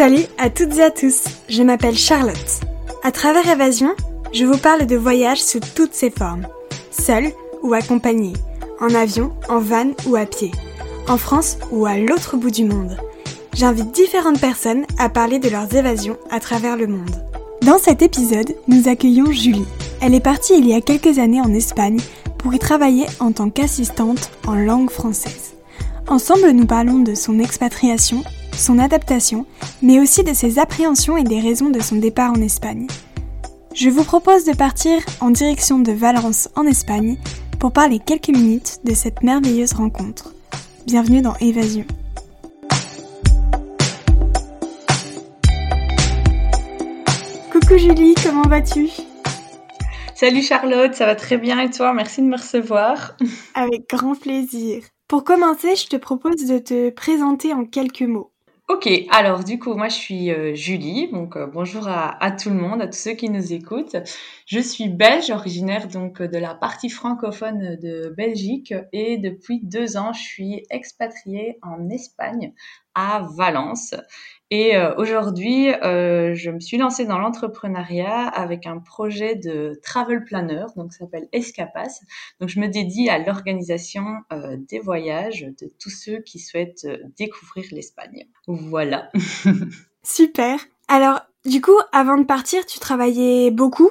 Salut à toutes et à tous, je m'appelle Charlotte. À travers Évasion, je vous parle de voyages sous toutes ses formes, seul ou accompagné, en avion, en van ou à pied, en France ou à l'autre bout du monde. J'invite différentes personnes à parler de leurs évasions à travers le monde. Dans cet épisode, nous accueillons Julie. Elle est partie il y a quelques années en Espagne pour y travailler en tant qu'assistante en langue française. Ensemble, nous parlons de son expatriation, son adaptation, mais aussi de ses appréhensions et des raisons de son départ en Espagne. Je vous propose de partir en direction de Valence en Espagne pour parler quelques minutes de cette merveilleuse rencontre. Bienvenue dans Évasion. Coucou Julie, comment vas-tu? Salut Charlotte, ça va très bien et toi? Merci de me recevoir. Avec grand plaisir. Pour commencer, je te propose de te présenter en quelques mots. Ok, alors du coup, moi je suis euh, Julie, donc euh, bonjour à, à, tout le monde, à tous ceux qui nous écoutent. Je suis belge, originaire donc de la partie francophone de Belgique et depuis deux ans, je suis expatriée en Espagne, à Valence. Et euh, aujourd'hui, euh, je me suis lancée dans l'entrepreneuriat avec un projet de travel planner, donc ça s'appelle Escapas. Donc je me dédie à l'organisation euh, des voyages de tous ceux qui souhaitent découvrir l'Espagne. Voilà. Super. Alors, du coup, avant de partir, tu travaillais beaucoup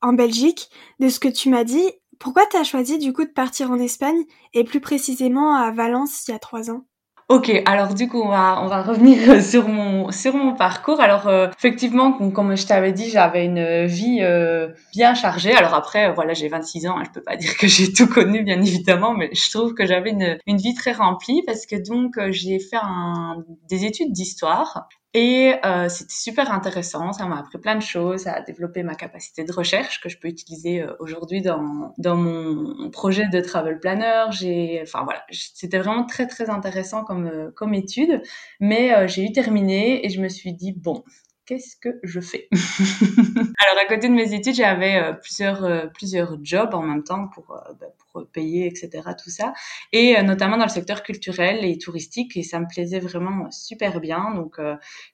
en Belgique. De ce que tu m'as dit, pourquoi tu as choisi du coup de partir en Espagne et plus précisément à Valence il y a trois ans? Ok, alors du coup on va on va revenir sur mon sur mon parcours. Alors euh, effectivement, comme je t'avais dit, j'avais une vie euh, bien chargée. Alors après voilà, j'ai 26 ans, hein, je peux pas dire que j'ai tout connu bien évidemment, mais je trouve que j'avais une une vie très remplie parce que donc euh, j'ai fait un, des études d'histoire et euh, c'était super intéressant, ça m'a appris plein de choses, ça a développé ma capacité de recherche que je peux utiliser euh, aujourd'hui dans, dans mon projet de travel planner. J'ai, enfin voilà, c'était vraiment très très intéressant comme euh, comme étude, mais euh, j'ai eu terminé et je me suis dit bon, qu'est-ce que je fais Alors à côté de mes études, j'avais euh, plusieurs euh, plusieurs jobs en même temps pour euh, bah, pour payer etc tout ça. Et notamment dans le secteur culturel et touristique et ça me plaisait vraiment super bien. Donc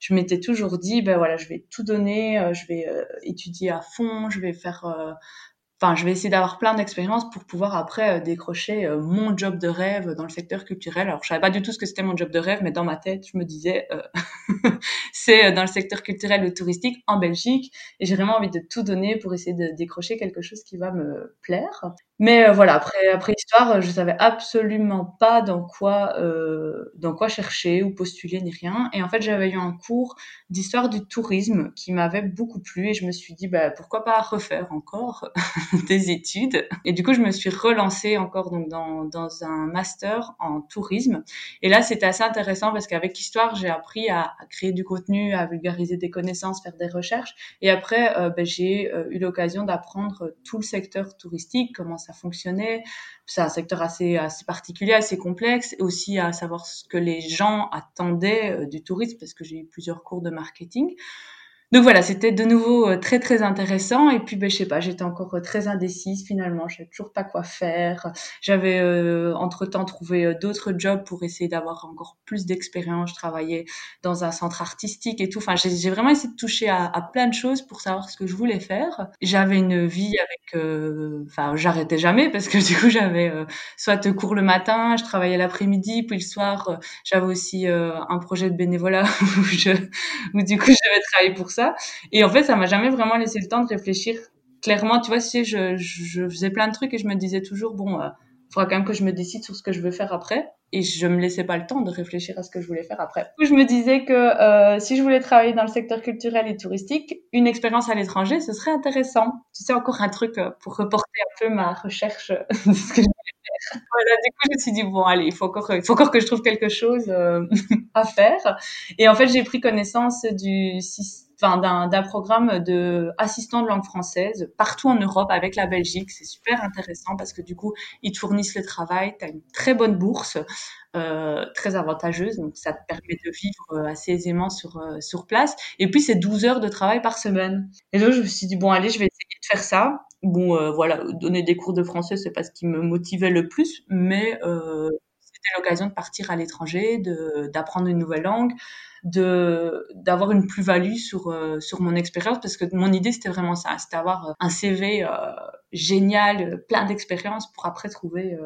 je m'étais toujours dit ben voilà je vais tout donner, je vais étudier à fond, je vais faire Enfin, je vais essayer d'avoir plein d'expériences pour pouvoir après décrocher mon job de rêve dans le secteur culturel. Alors, je savais pas du tout ce que c'était mon job de rêve, mais dans ma tête, je me disais, euh, c'est dans le secteur culturel ou touristique en Belgique, et j'ai vraiment envie de tout donner pour essayer de décrocher quelque chose qui va me plaire. Mais euh, voilà, après après histoire, je savais absolument pas dans quoi euh, dans quoi chercher ou postuler ni rien. Et en fait, j'avais eu un cours d'histoire du tourisme qui m'avait beaucoup plu et je me suis dit bah pourquoi pas refaire encore des études. Et du coup, je me suis relancée encore donc dans dans un master en tourisme. Et là, c'était assez intéressant parce qu'avec histoire, j'ai appris à, créer du contenu, à vulgariser des connaissances, faire des recherches. Et après, euh, bah, j'ai euh, eu l'occasion d'apprendre tout le secteur touristique, ça fonctionnait. C'est un secteur assez, assez particulier, assez complexe, et aussi à savoir ce que les gens attendaient euh, du tourisme, parce que j'ai eu plusieurs cours de marketing. Donc voilà, c'était de nouveau euh, très très intéressant. Et puis ben je sais pas, j'étais encore euh, très indécise finalement. Je savais toujours pas quoi faire. J'avais euh, entre temps trouvé euh, d'autres jobs pour essayer d'avoir encore plus d'expérience. Je travaillais dans un centre artistique et tout. Enfin, j'ai vraiment essayé de toucher à, plein de choses pour savoir ce que je voulais faire. J'avais une vie avec, euh, enfin, j'arrêtais jamais parce que du coup j'avais soit cours le matin, je travaillais l'après-midi, puis le soir j'avais aussi un projet de bénévolat où je, où du coup j'avais travaillé pour ça. Et en fait, ça m'a jamais vraiment laissé le temps de réfléchir clairement. Tu vois, si je, faisais plein de trucs et je me disais toujours, bon, il euh, faudra quand même que je me décide sur ce que je veux faire après. Et je me laissais pas le temps de réfléchir à ce que je voulais faire après. Je me disais que euh, si je voulais travailler dans le secteur culturel et touristique, une expérience à l'étranger, ce serait intéressant. Tu sais, encore un truc euh, pour reporter un peu ma recherche de ce que je. Voilà, du coup, je me suis dit, bon, allez, il faut encore, il faut encore que je trouve quelque chose à faire. Et en fait, j'ai pris connaissance du système d'un programme de assistant de langue française partout en Europe avec la Belgique. C'est super intéressant parce que du coup, ils te fournissent le travail, tu as une très bonne bourse, euh, très avantageuse, donc ça te permet de vivre euh, assez aisément sur, euh, sur place. Et puis, c'est 12 heures de travail par semaine. Et donc, je me suis dit, bon, allez, je vais essayer de faire ça. Bon, voilà, donner des cours de français, c'est pas ce qui me motivait le plus, mais l'occasion de partir à l'étranger, d'apprendre une nouvelle langue, d'avoir une plus-value sur euh, sur mon expérience parce que mon idée c'était vraiment ça, c'était avoir euh, un CV euh, génial, plein d'expériences pour après trouver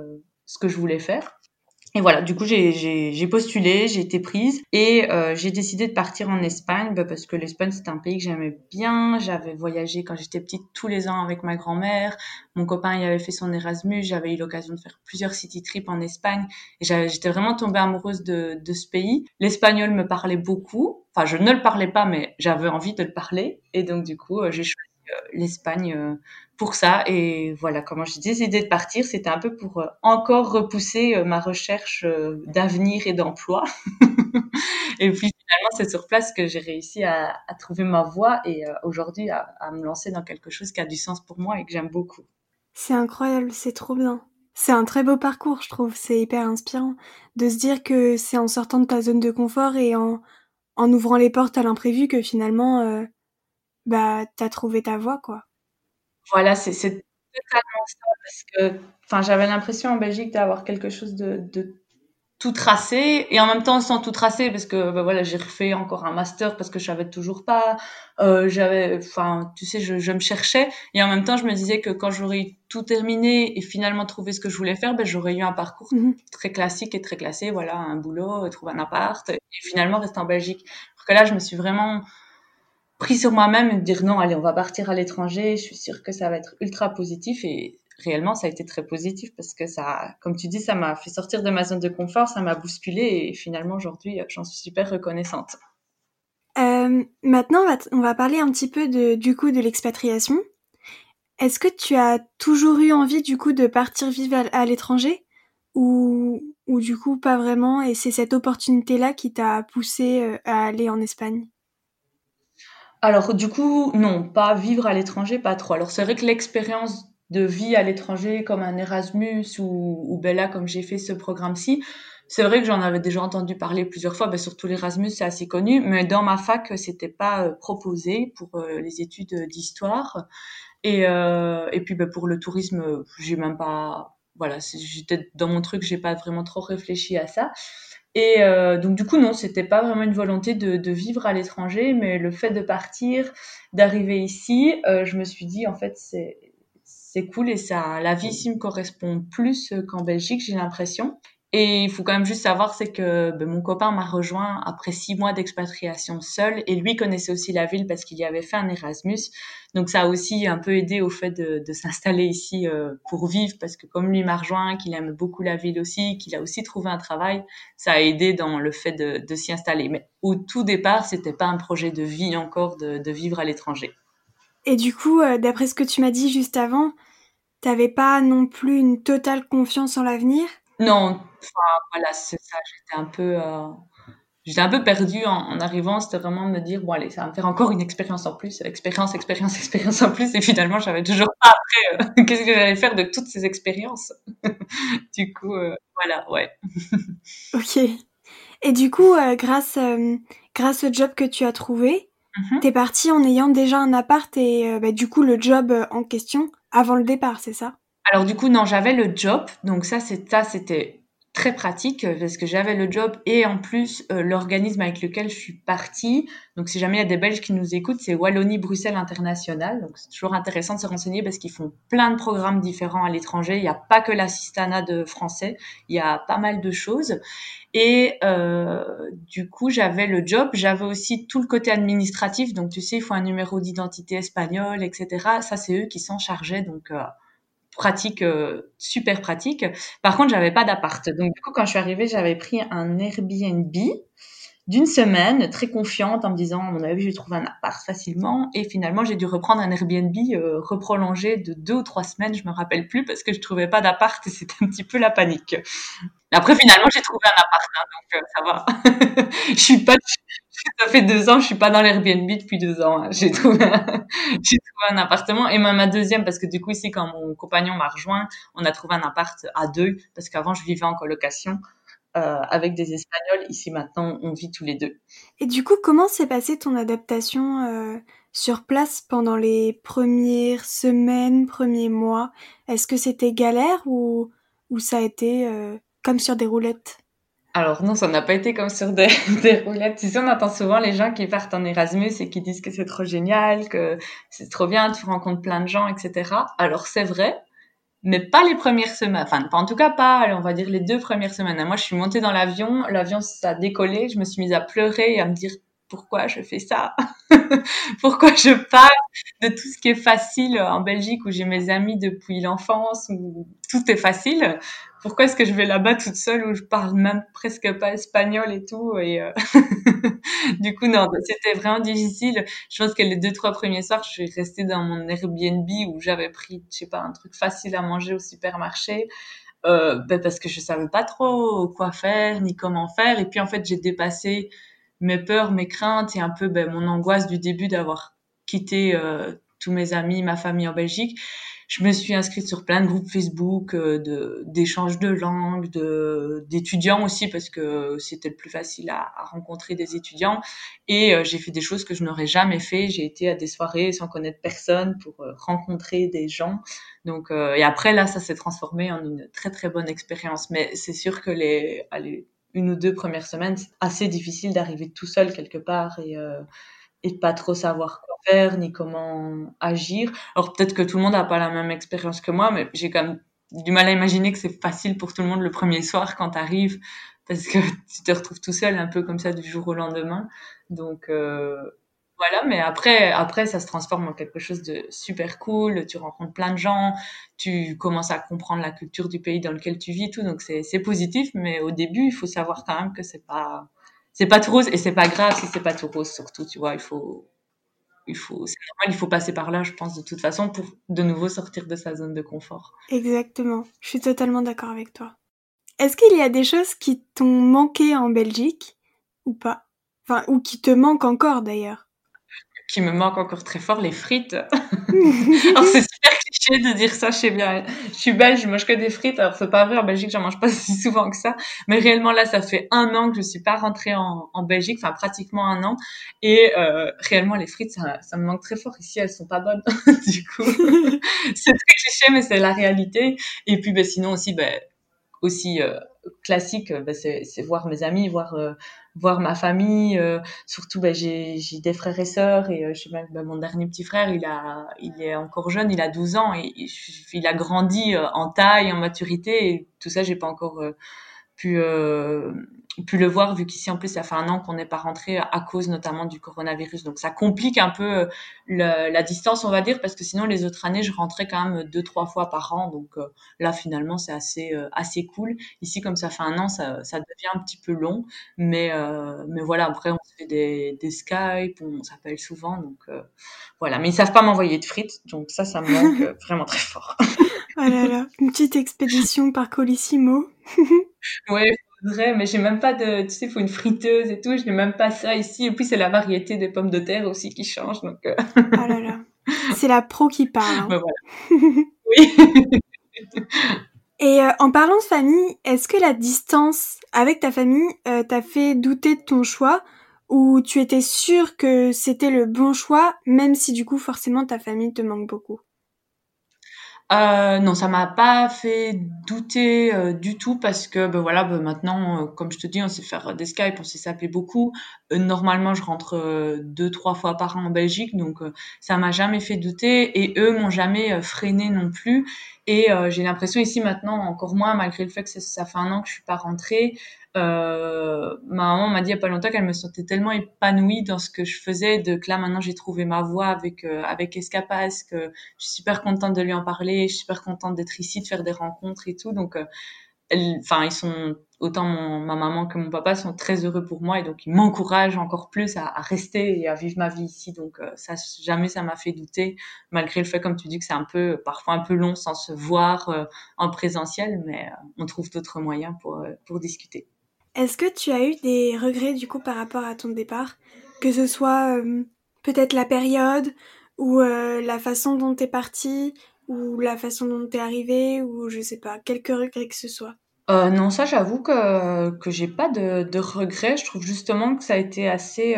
ce que je voulais faire. Et voilà, du coup, j'ai postulé, j'ai été prise et euh, j'ai décidé de partir en Espagne bah, parce que l'Espagne, c'est un pays que j'aimais bien. J'avais voyagé quand j'étais petite tous les ans avec ma grand-mère. Mon copain y avait fait son Erasmus. J'avais eu l'occasion de faire plusieurs city trips en Espagne et j'étais vraiment tombée amoureuse de, de ce pays. L'espagnol me parlait beaucoup. Enfin, je ne le parlais pas, mais j'avais envie de le parler. Et donc, du coup, euh, j'ai choisi l'Espagne euh, pour ça. Et voilà, comment j'ai décidé de partir, c'était un peu pour euh, encore repousser ma recherche d'avenir et d'emploi. et puis finalement, c'est sur place que j'ai réussi à, trouver ma voie et aujourd'hui à, me lancer dans quelque chose qui a du sens pour moi et que j'aime beaucoup. C'est incroyable, c'est trop bien. C'est un très beau parcours, je trouve. C'est hyper inspirant de se dire que c'est en sortant de ta zone de confort et en, en ouvrant les portes à l'imprévu que finalement bah t'as trouvé ta voie quoi. Voilà, c'est totalement ça parce que enfin j'avais l'impression en Belgique d'avoir quelque chose de, de, tout tracé et en même temps sans tout tracer parce que bah, voilà j'ai refait encore un master parce que je savais toujours pas euh, j'avais enfin tu sais je, je, me cherchais et en même temps je me disais que quand j'aurais tout terminé et finalement trouvé ce que je voulais faire ben j'aurais eu un parcours mmh très classique et très classé voilà un boulot trouver un appart et finalement rester en Belgique parce que là je me suis vraiment pris sur moi-même et dire non, allez, on va partir à l'étranger, je suis sûre que ça va être ultra positif et réellement ça a été très positif parce que ça, comme tu dis, ça m'a fait sortir de ma zone de confort, ça m'a bousculé et finalement aujourd'hui j'en suis super reconnaissante. Euh, maintenant, on va, parler un petit peu de, du coup de l'expatriation. Est-ce que tu as toujours eu envie du coup de partir vivre à, l'étranger ou, ou du coup pas vraiment? Et c'est cette opportunité-là qui t'a poussé euh, à aller en Espagne? Alors du coup, non, pas vivre à l'étranger, pas trop. Alors c'est vrai que l'expérience de vie à l'étranger comme un Erasmus ou, ou Bella comme j'ai fait ce programme-ci, c'est vrai que j'en avais déjà entendu parler plusieurs fois, ben surtout l'Erasmus c'est assez connu, mais dans ma fac c'était pas euh, proposé pour euh, les études d'histoire. Et, euh, et puis ben, pour le tourisme j'ai même pas voilà j'étais dans mon truc j'ai pas vraiment trop réfléchi à ça et euh, donc du coup non, c'était pas vraiment une volonté de, vivre à l'étranger, mais le fait de partir, d'arriver ici, euh, je me suis dit en fait c'est c'est cool et ça la vie ici me correspond plus qu'en Belgique, j'ai l'impression. Et il faut quand même juste savoir, c'est que ben, mon copain m'a rejoint après six mois d'expatriation seul, et lui connaissait aussi la ville parce qu'il y avait fait un Erasmus. Donc ça a aussi un peu aidé au fait de, s'installer ici euh, pour vivre, parce que comme lui m'a rejoint, qu'il aime beaucoup la ville aussi, qu'il a aussi trouvé un travail, ça a aidé dans le fait de, s'y installer. Mais au tout départ, c'était pas un projet de vie encore de, de vivre à l'étranger. Et du coup, euh, d'après ce que tu m'as dit juste avant, t'avais pas non plus une totale confiance en l'avenir? Non, enfin voilà, c'est ça, j'étais un peu, euh, j'étais un peu perdue en, arrivant. C'était vraiment de me dire bon allez, ça va me faire encore une expérience en plus, expérience, expérience, expérience en plus. Et finalement, j'avais toujours pas après euh, qu'est-ce que j'allais faire de toutes ces expériences. du coup, euh, voilà, ouais. Ok. Et du coup, grâce grâce au job que tu as trouvé, mmh t'es partie en ayant déjà un appart et bah, du coup le job en question avant le départ, c'est ça? Alors du coup, non, j'avais le job, donc ça, c'était très pratique euh, parce que j'avais le job et en plus euh, l'organisme avec lequel je suis partie. Donc si jamais il y a des Belges qui nous écoutent, c'est Wallonie-Bruxelles International. Donc c'est toujours intéressant de se renseigner parce qu'ils font plein de programmes différents à l'étranger. Il n'y a pas que l'assistanat de français, il y a pas mal de choses. Et euh, du coup, j'avais le job, j'avais aussi tout le côté administratif. Donc tu sais, il faut un numéro d'identité espagnol, etc. Ça, c'est eux qui s'en chargeaient. Donc euh, pratique, euh, super pratique. Par contre, j'avais pas d'appart. Donc, du coup, quand je suis arrivée, j'avais pris un Airbnb d'une semaine, très confiante, en me disant, à mon avis, je vais trouver un appart facilement. Et finalement, j'ai dû reprendre un Airbnb euh, reprolongé de deux ou trois semaines, je me rappelle plus, parce que je trouvais pas d'appart et c'était un petit peu la panique. Après, finalement, j'ai trouvé un appart, hein, donc euh, ça va. je suis pas, ça fait deux ans, je suis pas dans l'Airbnb depuis deux ans. Hein. J'ai trouvé, un... trouvé un appartement et même ma deuxième, parce que du coup ici, quand mon compagnon m'a rejoint, on a trouvé un appart à deux, parce qu'avant je vivais en colocation. Euh, avec des Espagnols. Ici maintenant, on vit tous les deux. Et du coup, comment s'est passée ton adaptation euh, sur place pendant les premières semaines, premiers mois? Est-ce que c'était galère ou, ou ça a été sur des roulettes alors non, ça n'a pas été comme sur des, des roulettes. Tu sais, on entend souvent les gens qui partent en Erasmus et qui disent que c'est trop génial, que c'est trop bien, tu rencontres plein de gens, etc. Alors c'est vrai, mais pas les premières semaines. Enfin, en tout cas pas, on va dire les deux premières semaines. Moi, je suis montée dans l'avion, l'avion ça a décollé, je me suis mise à pleurer et à me dire pourquoi je fais ça Pourquoi je parle de tout ce qui est facile en Belgique où j'ai mes amis depuis l'enfance, où tout est facile Pourquoi est-ce que je vais là-bas toute seule où je parle même presque pas espagnol et tout Et euh, du coup, non, c'était vraiment difficile. Je pense que les deux trois premiers soirs, je suis restée dans mon Airbnb où j'avais pris, je sais pas, un truc facile à manger au supermarché. Euh, ben parce que je savais pas trop quoi faire ni comment faire et puis en fait j'ai dépassé mes peurs, mes craintes et un peu ben, mon angoisse du début d'avoir quitté euh, tous mes amis, ma famille en Belgique. Je me suis inscrite sur plein de groupes Facebook euh, d'échanges de de d'étudiants aussi parce que c'était le plus facile à, à rencontrer des étudiants. Et euh, j'ai fait des choses que je n'aurais jamais fait. J'ai été à des soirées sans connaître personne pour rencontrer des gens. Donc et après là, ça s'est transformé en une très très bonne expérience. Mais c'est sûr que les allez, une ou deux premières semaines, c'est assez difficile d'arriver tout seul quelque part et, euh, et pas trop savoir quoi faire ni comment agir. Alors peut-être que tout le monde n'a pas la même expérience que moi, mais j'ai quand même du mal à imaginer que c'est facile pour tout le monde le premier soir quand tu arrives parce que tu te retrouves tout seul un peu comme ça du jour au lendemain. Donc euh, voilà, mais après, après, ça se transforme en quelque chose de super cool. Tu rencontres plein de gens, tu commences à comprendre la culture du pays dans lequel tu vis, tout. Donc c'est, positif, mais au début, il faut savoir quand même que c'est pas, c'est pas tout rose et c'est pas grave si c'est pas tout rose surtout. Tu vois, il faut, il faut, normal, il faut passer par là, je pense, de toute façon, pour de nouveau sortir de sa zone de confort. Exactement. Je suis totalement d'accord avec toi. Est-ce qu'il y a des choses qui t'ont manqué en Belgique ou pas? Enfin, ou qui te manquent encore d'ailleurs? Qui me manque encore très fort, les frites. alors c'est super cliché de dire ça, je sais bien. Je suis belge, je mange que des frites. Alors c'est pas vrai, en Belgique j'en mange pas si souvent que ça. Mais réellement là, ça fait un an que je suis pas rentrée en, en Belgique, enfin pratiquement un an. Et euh, réellement les frites, ça, ça, me manque très fort. Ici, elles sont pas bonnes. du coup, c'est très cliché, mais c'est la réalité. Et puis ben, sinon aussi, ben, aussi euh, classique, ben, c'est voir mes amis, voir euh, voir ma famille. Euh, surtout, ben, j'ai des frères et sœurs et je sais même ben, mon dernier petit frère, il a il est encore jeune, il a 12 ans et il a grandi en taille, en maturité et tout ça, j'ai pas encore pu euh, pu le voir vu qu'ici en plus ça fait un an qu'on n'est pas rentré à cause notamment du coronavirus. Donc ça complique un peu euh, la distance on va dire parce que sinon les autres années je rentrais quand même deux trois fois par an. Donc euh, là finalement c'est assez assez cool. Ici comme ça fait un an ça, ça devient un petit peu long. Mais mais voilà après on se fait des, des Skype on s'appelle souvent. Donc voilà. Mais ils savent pas m'envoyer de frites. Donc ça ça me manque vraiment très fort. Oh là là. Une petite expédition par Colissimo. Ouais, faudrait, mais j'ai même pas de, tu sais, il faut une friteuse et tout, je n'ai même pas ça ici. Et puis c'est la variété des pommes de terre aussi qui change, donc. Euh... oh là là, c'est la pro qui parle. Hein. Ben voilà. oui. Et euh, en parlant de famille, est-ce que la distance avec ta famille euh, t'a fait douter de ton choix? Ou tu étais sûr que c'était le bon choix, même si du coup forcément ta famille te manque beaucoup? Euh, non, ça m'a pas fait douter euh, du tout parce que ben voilà, ben maintenant, euh, comme je te dis, on sait faire des Skype, on sait s'appeler beaucoup. Euh, normalement, je rentre deux, trois fois par an en Belgique, donc ça m'a jamais fait douter et eux m'ont jamais freiné non plus. Et j'ai l'impression ici maintenant encore moins, malgré le fait que ça, ça fait un an que je suis pas rentrée, euh, ma maman m'a dit il n'y a pas longtemps qu'elle me sentait tellement épanouie dans ce que je faisais, de que là maintenant j'ai trouvé ma voie avec euh, avec Escapas, que je suis super contente de lui en parler, je suis super contente d'être ici, de faire des rencontres et tout. Donc, euh, enfin ils sont autant mon, ma maman que mon papa sont très heureux pour moi et donc ils m'encouragent encore plus à, à, rester et à vivre ma vie ici. Donc euh, ça jamais ça m'a fait douter, malgré le fait comme tu dis que c'est un peu parfois un peu long sans se voir euh, en présentiel, mais on trouve d'autres moyens pour pour discuter. Est-ce que tu as eu des regrets du coup par rapport à ton départ? Que ce soit euh, peut-être la période ou euh, la façon dont t'es parti ou la façon dont t'es arrivé ou je sais pas, quelques regrets que ce soit? Euh, non, ça j'avoue que, que j'ai pas de, regrets. Je trouve justement que ça a été assez...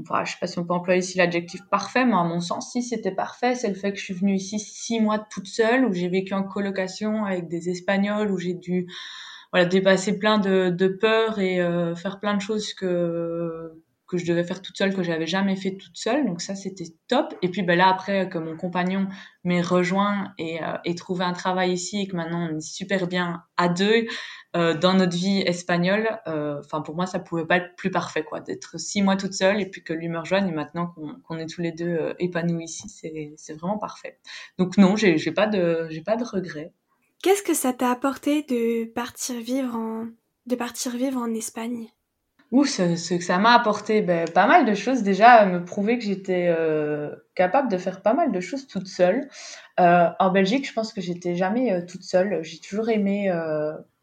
Enfin, je sais pas si on peut employer ici l'adjectif parfait, mais à mon sens, si c'était parfait, c'est le fait que je suis venue ici six mois toute seule, où j'ai vécu en colocation avec des Espagnols, où j'ai dû voilà dépasser plein de, de peurs et faire plein de choses que que je devais faire toute seule, que j'avais jamais fait toute seule. Donc ça, c'était top. Et puis ben là, après que mon compagnon m'ait rejoint et, euh, et trouvé un travail ici et que maintenant on est super bien à deux euh, dans notre vie espagnole, euh, enfin pour moi, ça pouvait pas être plus parfait quoi, d'être six mois toute seule et puis que lui me rejoigne et maintenant qu'on est tous les deux euh, épanouis ici, c'est vraiment parfait. Donc non, j'ai pas de j'ai pas de regrets. Qu'est-ce que ça t'a apporté de partir vivre en de partir vivre en Espagne? Ouh, ce, que ça m'a apporté, ben, pas mal de choses. Déjà, me prouver que j'étais euh, capable de faire pas mal de choses toute seule. Euh, en Belgique, je pense que j'étais jamais euh, toute seule. J'ai toujours aimé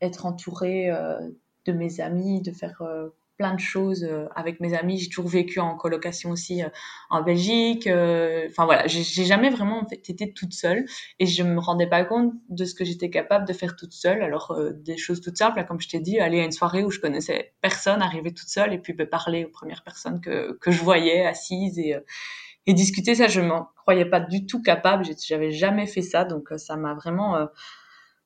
être entourée de mes amis, de faire plein de choses euh, avec mes amis. J'ai toujours vécu en colocation aussi euh, en Belgique. Euh, enfin voilà, j'ai jamais vraiment été toute seule et je me rendais pas compte de ce que j'étais capable de faire toute seule. Alors des choses toutes simples, comme je t'ai dit, aller à une soirée où je connaissais personne, arriver toute seule et puis bah, parler aux premières personnes que, que je voyais assises et et discuter ça je m'en croyais pas du tout capable j'avais jamais fait ça donc ça m'a vraiment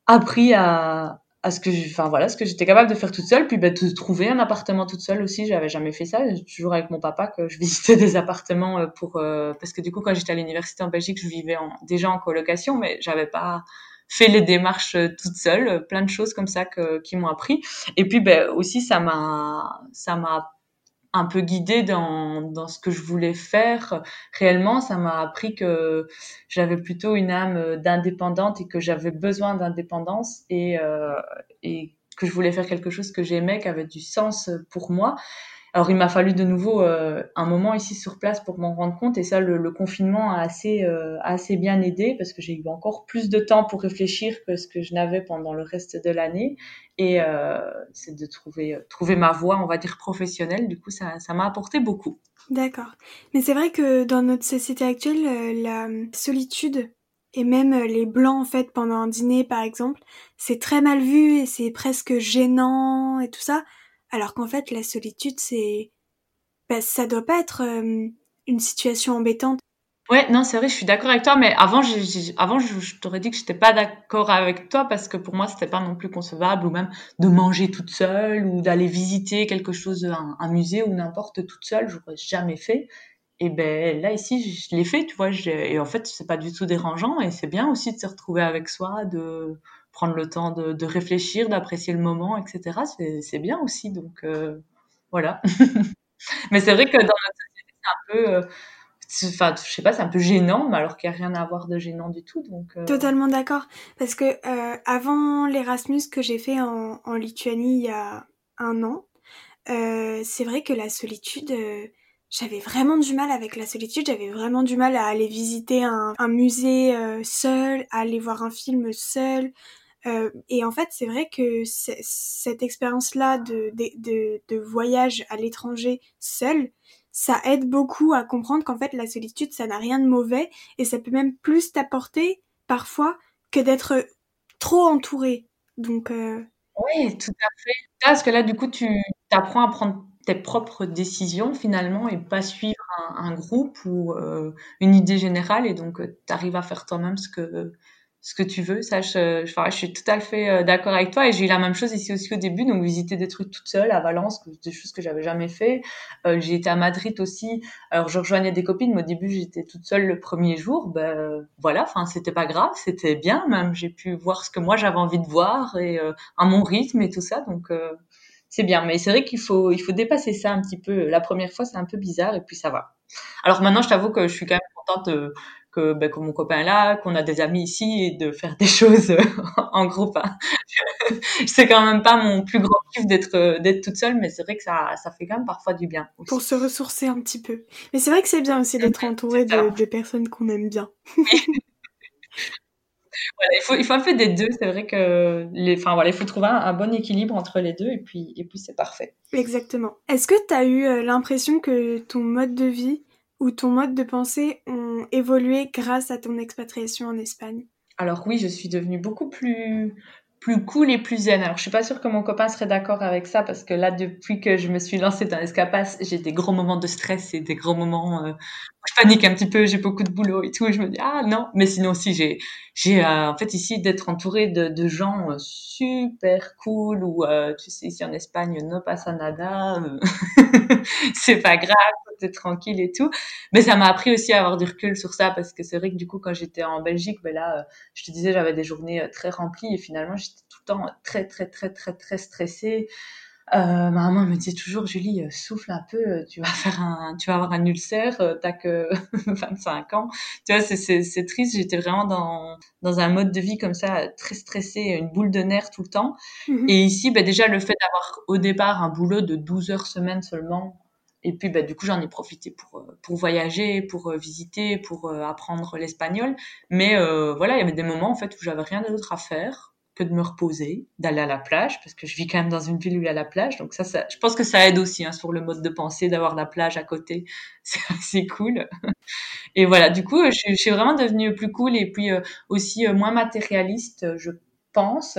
appris à, à ce que enfin voilà ce que j'étais capable de faire toute seule puis ben, de trouver un appartement toute seule aussi. J'avais jamais fait ça. Toujours avec mon papa que je visitais des appartements euh, pour euh, parce que du coup quand j'étais à l'université en Belgique je vivais en, déjà en colocation mais j'avais pas fait les démarches euh, toute seule. Plein de choses comme ça que, qui m'ont appris. Et puis ben aussi ça m'a ça m'a un peu guidée dans, dans ce que je voulais faire réellement. Ça m'a appris que j'avais plutôt une âme d'indépendante et que j'avais besoin d'indépendance et, euh, et que je voulais faire quelque chose que j'aimais, qui avait du sens pour moi. Alors il m'a fallu de nouveau euh, un moment ici sur place pour m'en rendre compte et ça le, confinement a assez euh, assez bien aidé parce que j'ai eu encore plus de temps pour réfléchir que ce que je n'avais pendant le reste de l'année et euh, c'est de trouver trouver ma voie on va dire professionnelle du coup ça m'a apporté beaucoup. D'accord. Mais c'est vrai que dans notre société actuelle la solitude et même les blancs en fait pendant un dîner par exemple, c'est très mal vu et c'est presque gênant et tout ça. Alors qu'en fait, la solitude, c'est, bah, ça doit pas être euh, une situation embêtante. Ouais, non, c'est vrai, je suis d'accord avec toi, mais avant, avant, je, t'aurais dit que j'étais pas d'accord avec toi parce que pour moi, c'était pas non plus concevable, ou même de manger toute seule, ou d'aller visiter quelque chose, un, musée ou n'importe toute seule, j'aurais jamais fait. Et ben là ici, je, je l'ai fait, tu vois, et en fait, c'est pas du tout dérangeant, et c'est bien aussi de se retrouver avec soi, de prendre le temps de, réfléchir, d'apprécier le moment, etc. C'est bien aussi. Donc euh, voilà. mais c'est vrai que dans notre société, c'est un peu, euh, enfin, je sais pas, c'est un peu gênant, mais alors qu'il n'y a rien à voir de gênant du tout. Euh... totalement d'accord. Parce que euh, avant l'Erasmus que j'ai fait en, Lituanie il y a un an, c'est vrai que la solitude j'avais vraiment du mal avec la solitude, j'avais vraiment du mal à aller visiter un, un musée seul, à aller voir un film seul, euh, et en fait, c'est vrai que cette expérience-là de, de, voyage à l'étranger seul, ça aide beaucoup à comprendre qu'en fait, la solitude, ça n'a rien de mauvais et ça peut même plus t'apporter parfois que d'être trop entouré. Donc. Euh... Oui, tout à fait. Parce que là, du coup, tu apprends à prendre tes propres décisions finalement et pas suivre un, groupe ou euh, une idée générale et donc tu arrives à faire toi-même ce que ce que tu veux. Ça, je, je, je suis tout à fait euh, d'accord avec toi. Et j'ai eu la même chose ici aussi au début, donc visiter des trucs toute seule à Valence, des choses que j'avais jamais fait. Euh, j'ai été à Madrid aussi. Alors je rejoignais des copines, mais au début j'étais toute seule le premier jour. Ben voilà, enfin c'était pas grave, c'était bien même. J'ai pu voir ce que moi j'avais envie de voir et euh, à mon rythme et tout ça. Donc euh, c'est bien. Mais c'est vrai qu'il faut il faut dépasser ça un petit peu. La première fois c'est un peu bizarre et puis ça va. Alors maintenant je t'avoue que je suis quand même contente. Que, ben, que mon copain est là, qu'on a des amis ici et de faire des choses en groupe. Hein. c'est quand même pas mon plus grand kiff d'être d'être toute seule, mais c'est vrai que ça, ça fait quand même parfois du bien. Aussi. Pour se ressourcer un petit peu. Mais c'est vrai que c'est bien aussi d'être entouré de, de, personnes qu'on aime bien. Voilà, il faut, il faut un peu des deux. C'est vrai que les, enfin voilà, il faut trouver un, un, bon équilibre entre les deux et puis, et puis c'est parfait. Exactement. Est-ce que tu as eu euh, l'impression que ton mode de vie ou ton mode de pensée ont évolué grâce à ton expatriation en Espagne? Alors oui, je suis devenue beaucoup plus plus cool et plus zen. Alors, je suis pas sûre que mon copain serait d'accord avec ça parce que là, depuis que je me suis lancée dans l'escapace, j'ai des gros moments de stress et des gros moments euh, je panique un petit peu, j'ai beaucoup de boulot et tout. Et je me dis ah non, mais sinon aussi j'ai j'ai euh, en fait ici d'être entourée de, de gens euh, super cool ou tu sais ici en Espagne no pasa nada, c'est pas grave, t'es tranquille et tout. Mais ça m'a appris aussi à avoir du recul sur ça parce que c'est vrai que du coup quand j'étais en Belgique, ben là je te disais j'avais des journées très remplies et finalement j'étais tout le temps très très très très très stressée. Euh, ma maman me disait toujours, Julie, euh, souffle un peu, euh, tu vas faire un, tu vas avoir un ulcère, t'as que 25 ans. Tu vois, c'est, c'est, c'est triste. J'étais vraiment dans, dans un mode de vie comme ça, très stressé, une boule de nerfs tout le temps. Mhm. Et ici, bah, déjà, le fait d'avoir au départ un boulot de 12 heures semaine seulement, et puis, bah, du coup, j'en ai profité pour, pour voyager, pour visiter, pour apprendre l'espagnol. Mais voilà, il y avait des moments, en fait, où j'avais rien d'autre à faire que de me reposer, d'aller à la plage, parce que je vis quand même dans une ville où il y a la plage. Donc ça, ça je pense que ça aide aussi hein, sur le mode de pensée d'avoir la plage à côté. C'est cool. Et voilà, du coup, je, suis vraiment devenue plus cool et puis euh, aussi euh, moins matérialiste, je pense.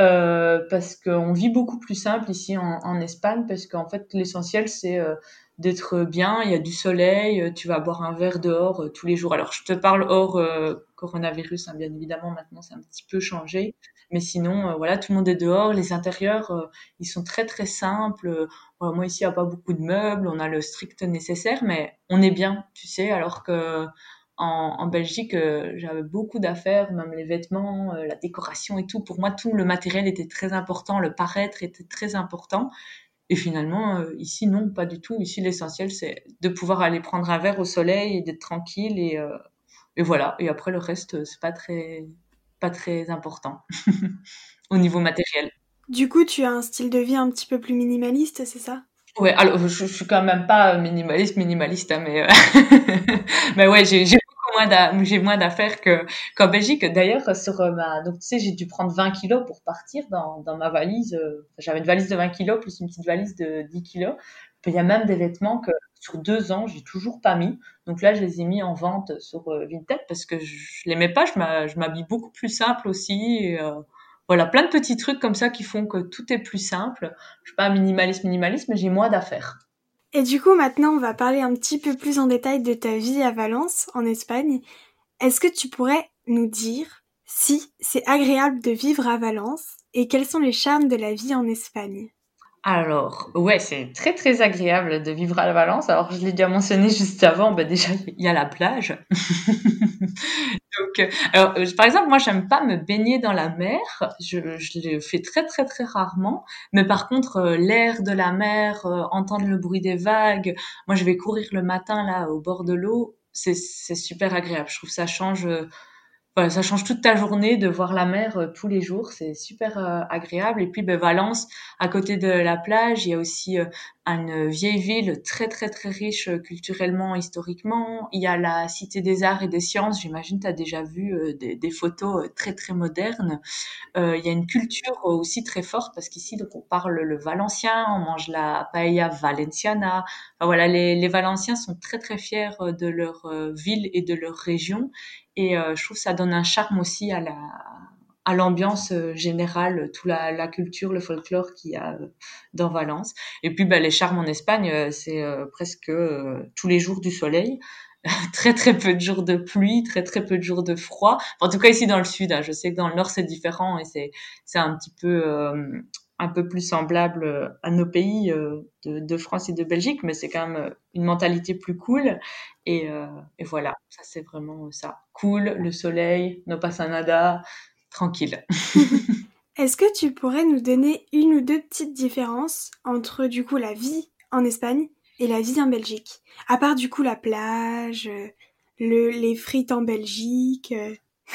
Euh, parce qu'on vit beaucoup plus simple ici en, en Espagne, parce qu'en fait l'essentiel c'est euh, d'être bien, il y a du soleil, tu vas boire un verre dehors tous les jours. Alors je te parle hors coronavirus, hein, bien évidemment maintenant c'est un petit peu changé, mais sinon, euh, voilà, tout le monde est dehors. Les intérieurs, euh, ils sont très très simples. moi ici, il n'y a pas beaucoup de meubles. On a le strict nécessaire, mais on est bien, tu sais. Alors que en, Belgique, euh, j'avais beaucoup d'affaires, même les vêtements, la décoration et tout. Pour moi, tout le matériel était très important. Le paraître était très important. Et finalement, ici, non, pas du tout. Ici, l'essentiel, c'est de pouvoir aller prendre un verre au soleil et d'être tranquille. Et, et voilà. Et après, le reste, c'est pas très, pas très important au niveau matériel. Du coup, tu as un style de vie un petit peu plus minimaliste, c'est ça? Ouais, alors je, suis quand même pas minimaliste, minimaliste, hein, mais euh, mais ouais, j'ai beaucoup moins j'ai moins d'affaires que qu'en Belgique. D'ailleurs, sur euh, ma donc tu sais, j'ai dû prendre 20 kilos pour partir dans dans ma valise. Euh, j'avais une valise de 20 kilos plus une petite valise de 10 kilos. Il y a même des vêtements que sur deux ans, j'ai toujours pas mis. Donc là, je les ai mis en vente sur euh, Vinted parce que je, l'aimais pas. Je m'habille beaucoup plus simple aussi. Euh, voilà, plein de petits trucs comme ça qui font que tout est plus simple. Je suis pas minimaliste, minimaliste, mais j'ai moins d'affaires. Et du coup, maintenant, on va parler un petit peu plus en détail de ta vie à Valence, en Espagne. Est-ce que tu pourrais nous dire si c'est agréable de vivre à Valence et quels sont les charmes de la vie en Espagne? Alors, ouais, c'est très très agréable de vivre à la Valence. Alors, je l'ai déjà mentionné juste avant, bah déjà, il y a la plage. Donc, euh, euh, par exemple, moi, j'aime pas me baigner dans la mer. Je, je le fais très très très rarement. Mais par contre, euh, l'air de la mer, entendre le bruit des vagues. Moi, je vais courir le matin là au bord de l'eau. C'est super agréable. Je trouve ça change voilà, ça change toute ta journée de voir la mer euh, tous les jours, c'est super euh, agréable. Et puis ben, Valence, à côté de la plage, il y a aussi euh, une vieille ville très très très riche culturellement, historiquement. Il y a la Cité des Arts et des Sciences, j'imagine tu as déjà vu des, des, photos très très modernes. il y a une culture aussi très forte parce qu'ici donc on parle le valencien, on mange la paella valenciana. Enfin, voilà, les, les Valenciens sont très très fiers de leur ville et de leur région et euh, je trouve ça donne un charme aussi à la à l'ambiance euh, générale, toute la, la, culture, le folklore qu'il y a euh, dans Valence. Et puis, bah, les charmes en Espagne, c'est presque tous les jours du soleil. très très peu de jours de pluie, très très peu de jours de froid. En tout cas ici dans le sud, hein, je sais que dans le nord c'est différent et c'est c'est un petit peu un peu plus semblable euh, à nos pays euh, de, France et de Belgique, mais c'est quand même euh, une mentalité plus cool. Et, et voilà, ça c'est vraiment ça. Cool, le soleil, no pasa nada, tranquille. Est-ce que tu pourrais nous donner une ou deux petites différences entre du coup la vie en Espagne et la vie en Belgique? À part du coup la plage, le, les frites en Belgique.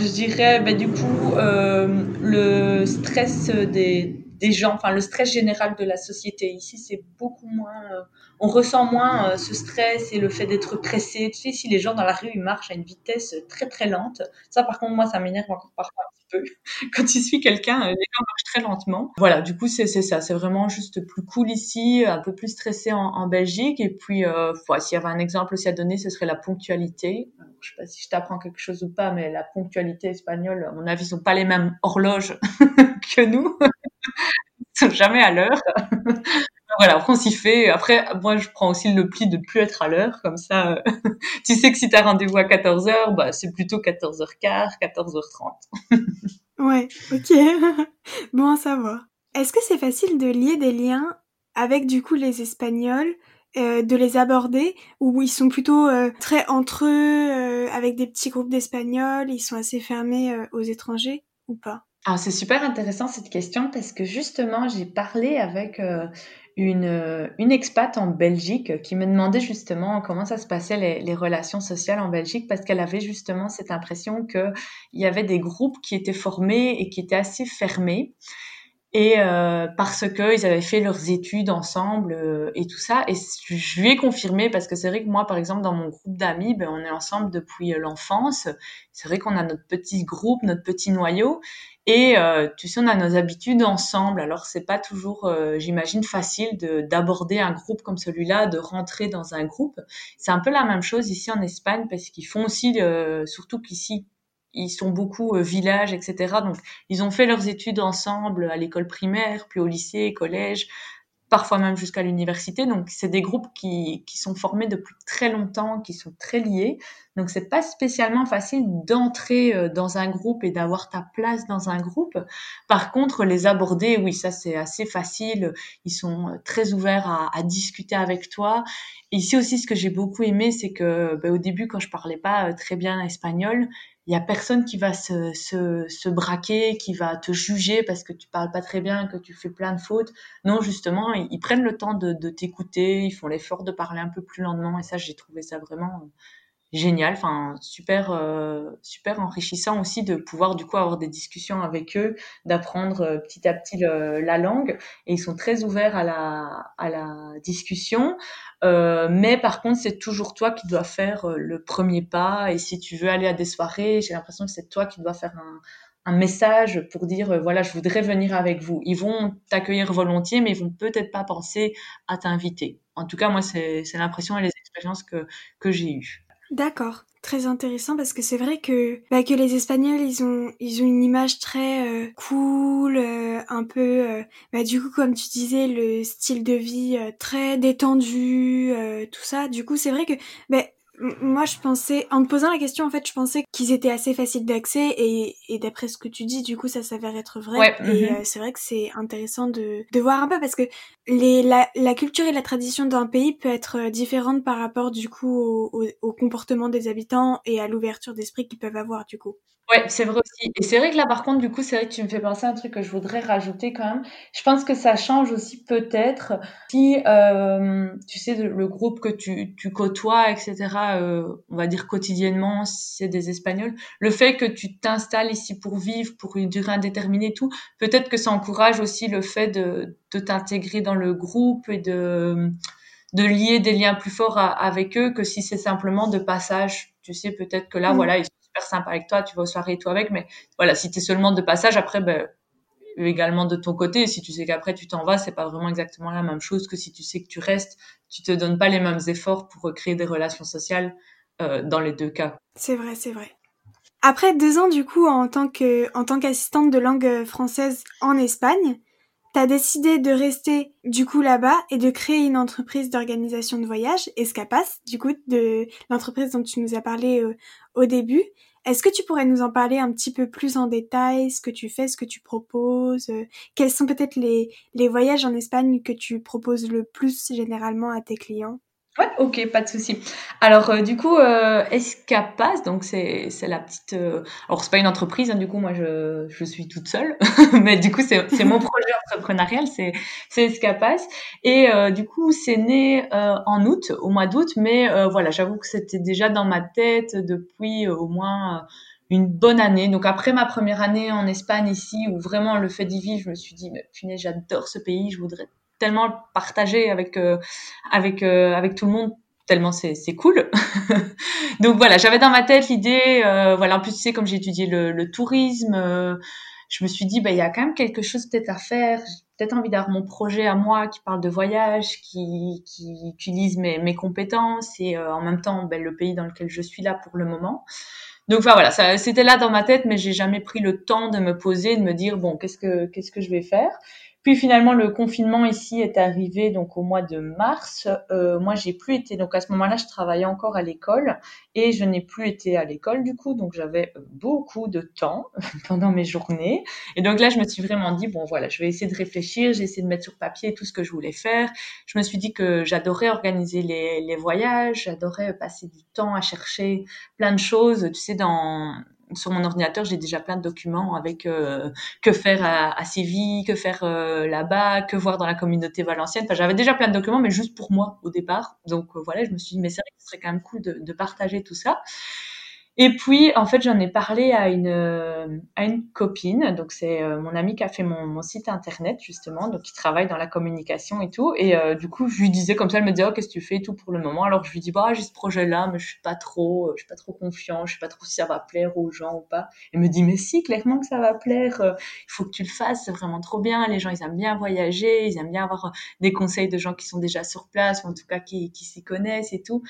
Je dirais, ben, du coup, euh, le stress des, des gens, enfin le stress général de la société. Ici, c'est beaucoup moins, euh, on ressent moins euh, ce stress et le fait d'être pressé. Tu sais, si les gens dans la rue ils marchent à une vitesse très très lente, ça par contre moi ça m'énerve encore parfois un petit peu. Quand tu suis quelqu'un, les gens marchent très lentement. Voilà, du coup c'est ça, c'est vraiment juste plus cool ici, un peu plus stressé en, Belgique. Et puis, euh, s'il y avait un exemple aussi à donner, ce serait la ponctualité je sais pas si je t'apprends quelque chose ou pas, mais la ponctualité espagnole, à mon avis, sont pas les mêmes horloges que nous. Ils sont jamais à l'heure. voilà, après on s'y fait. Après, moi, je prends aussi le pli de plus être à l'heure, comme ça, euh, tu sais que si tu as rendez-vous à 14h, bah, c'est plutôt 14h15, 14h30. ouais, ok. bon à savoir. Est-ce que c'est facile de lier des liens avec du coup les Espagnols euh, de les aborder ou ils sont plutôt euh, très entre eux avec des petits groupes d'Espagnols, ils sont assez fermés aux étrangers ou pas? Alors c'est super intéressant cette question parce que justement j'ai parlé avec une, une expat en Belgique qui me demandait justement comment ça se passait les, les relations sociales en Belgique parce qu'elle avait justement cette impression qu'il y avait des groupes qui étaient formés et qui étaient assez fermés et euh, parce que ils avaient fait leurs études ensemble euh, et tout ça et je lui ai confirmé parce que c'est vrai que moi par exemple dans mon groupe d'amis ben on est ensemble depuis euh, l'enfance c'est vrai qu'on a notre petit groupe notre petit noyau et euh, tu sais, on a nos habitudes ensemble. Alors c'est pas toujours, euh, j'imagine, facile de d'aborder un groupe comme celui-là, de rentrer dans un groupe. C'est un peu la même chose ici en Espagne parce qu'ils font aussi, surtout qu'ici ils sont beaucoup villages, etc. Donc ils ont fait leurs études ensemble à l'école primaire, puis au lycée, collège parfois même jusqu'à l'université. Donc, c'est des groupes qui, qui sont formés depuis très longtemps, qui sont très liés. Donc, c'est pas spécialement facile d'entrer euh, dans un groupe et d'avoir ta place dans un groupe. Par contre, les aborder, oui, ça c'est assez facile. Ils sont euh, très ouverts à, à discuter avec toi. ici aussi, ce que j'ai beaucoup aimé, c'est que ben, au début, quand je parlais pas euh, très bien espagnol, il y a personne qui va se, se, se, braquer, qui va te juger parce que tu parles pas très bien, que tu fais plein de fautes. Non, justement, ils, prennent le temps de, de t'écouter, ils font l'effort de parler un peu plus lentement et ça, j'ai trouvé ça vraiment génial, enfin super euh, super enrichissant aussi de pouvoir du coup avoir des discussions avec eux, d'apprendre euh, petit à petit la langue. Et ils sont très ouverts à la à la discussion. Euh, mais par contre, c'est toujours toi qui dois faire le premier pas. Et si tu veux aller à des soirées, j'ai l'impression que c'est toi qui dois faire un un message pour dire voilà je voudrais venir avec vous. Ils vont t'accueillir volontiers mais ils vont peut-être pas penser à t'inviter. En tout cas moi c'est l'impression et les expériences que que j'ai eues D'accord. Très intéressant parce que c'est vrai que bah, que les Espagnols ils ont ils ont une image très euh, cool euh, un peu euh, bah, du coup comme tu disais le style de vie très détendu tout ça du coup c'est vrai que bah, moi, je pensais, en te posant la question, en fait, je pensais qu'ils étaient assez faciles d'accès et, et d'après ce que tu dis, du coup, ça s'avère être vrai. et mm-hmm. euh, c'est vrai que c'est intéressant de, de voir un peu parce que les, la, la culture et la tradition d'un pays peut être euh, différente par rapport, du coup, au, au comportement des habitants et à l'ouverture d'esprit qu'ils peuvent avoir, du coup. Ouais, c'est vrai aussi. Et c'est vrai que là, par contre, du coup, c'est vrai que tu me fais penser à un truc que je voudrais rajouter quand même. Je pense que ça change aussi peut-être si, euh, tu sais, le groupe que tu, tu côtoies, etc., euh, on va dire quotidiennement, si c'est des Espagnols, le fait que tu t'installes ici pour vivre, pour une durée indéterminée et tout, peut-être que ça encourage aussi le fait de, de t'intégrer dans le groupe et de, de lier des liens plus forts avec eux que si c'est simplement de passage. Tu sais, peut-être que là, mmh. voilà, ils super sympa avec toi, tu vas aux soirées et tout avec, mais voilà, si tu es seulement de passage, après, ben, également de ton côté, si tu sais qu'après tu t'en vas, c'est pas vraiment exactement la même chose que si tu sais que tu restes, tu te donnes pas les mêmes efforts pour créer des relations sociales euh, dans les deux cas. C'est vrai, c'est vrai. Après deux ans du coup en tant que en tant qu'assistante de langue française en Espagne, T'as décidé de rester du coup là-bas et de créer une entreprise d'organisation de voyage, Escapas, du coup de l'entreprise dont tu nous as parlé euh, au début. Est-ce que tu pourrais nous en parler un petit peu plus en détail, ce que tu fais, ce que tu proposes euh, Quels sont peut-être les, les voyages en Espagne que tu proposes le plus généralement à tes clients? Ouais, ok, pas de souci. Alors euh, du coup, euh, Escapas, donc c'est la petite. Euh... Alors c'est pas une entreprise, hein, du coup moi je je suis toute seule, mais du coup c'est mon projet entrepreneurial, c'est Escapas et euh, du coup c'est né euh, en août, au mois d'août, mais voilà, j'avoue que c'était déjà dans ma tête depuis au moins une bonne année. Donc après ma première année en Espagne ici, où vraiment le fait d'y vivre, je me suis dit mais punaise j'adore ce pays, je voudrais tellement partager avec euh, avec euh, avec tout le monde tellement c'est cool. Donc voilà, j'avais dans ma tête l'idée euh, voilà en plus tu sais comme j'ai étudié le, le tourisme, je me suis dit bah il y a quand même quelque chose peut-être à faire peut-être envie d'avoir mon projet à moi qui parle de voyage, qui, qui utilise mes, mes compétences et en même temps ben, le pays dans lequel je suis là pour le moment. Donc voilà, c'était là dans ma tête, mais j'ai jamais pris le temps de me poser, de me dire bon, qu'est-ce que qu'est-ce que je vais faire? Puis finalement, le confinement ici est arrivé donc au mois de mars. Euh, moi, j'ai plus été donc à ce moment-là, je travaillais encore à l'école et je n'ai plus été à l'école du coup, donc j'avais beaucoup de temps pendant mes journées. Et donc là, je me suis vraiment dit bon voilà, je vais essayer de réfléchir, j'ai essayé de mettre sur papier tout ce que je voulais faire. Je me suis dit que j'adorais organiser les, les voyages, j'adorais passer du temps à chercher plein de choses, tu sais dans sur mon ordinateur, j'ai déjà plein de documents avec euh, que faire à, à, Séville, que faire euh, là-bas, que voir dans la communauté valencienne. J'avais déjà plein de documents, mais juste pour moi au départ. Donc euh, voilà, je me suis dit, mais c'est ce serait quand même cool de, de partager tout ça. Et puis, en fait, j'en ai parlé à une, euh, à une copine. Donc, c'est euh, mon amie qui a fait mon, mon, site internet, justement, donc qui travaille dans la communication et tout. Et euh, du coup, je lui disais comme ça, elle me disait, oh, qu'est-ce que tu fais tout pour le moment? Alors, je lui dis, bah, j'ai ce projet-là, mais je suis pas trop, je suis pas trop confiant, je sais pas trop si ça va plaire aux gens ou pas. Elle me dit, mais si, clairement que ça va plaire. Il faut que tu le fasses, c'est vraiment trop bien. Les gens, ils aiment bien voyager, ils aiment bien avoir des conseils de gens qui sont déjà sur place, ou en tout cas qui, qui s'y connaissent et tout.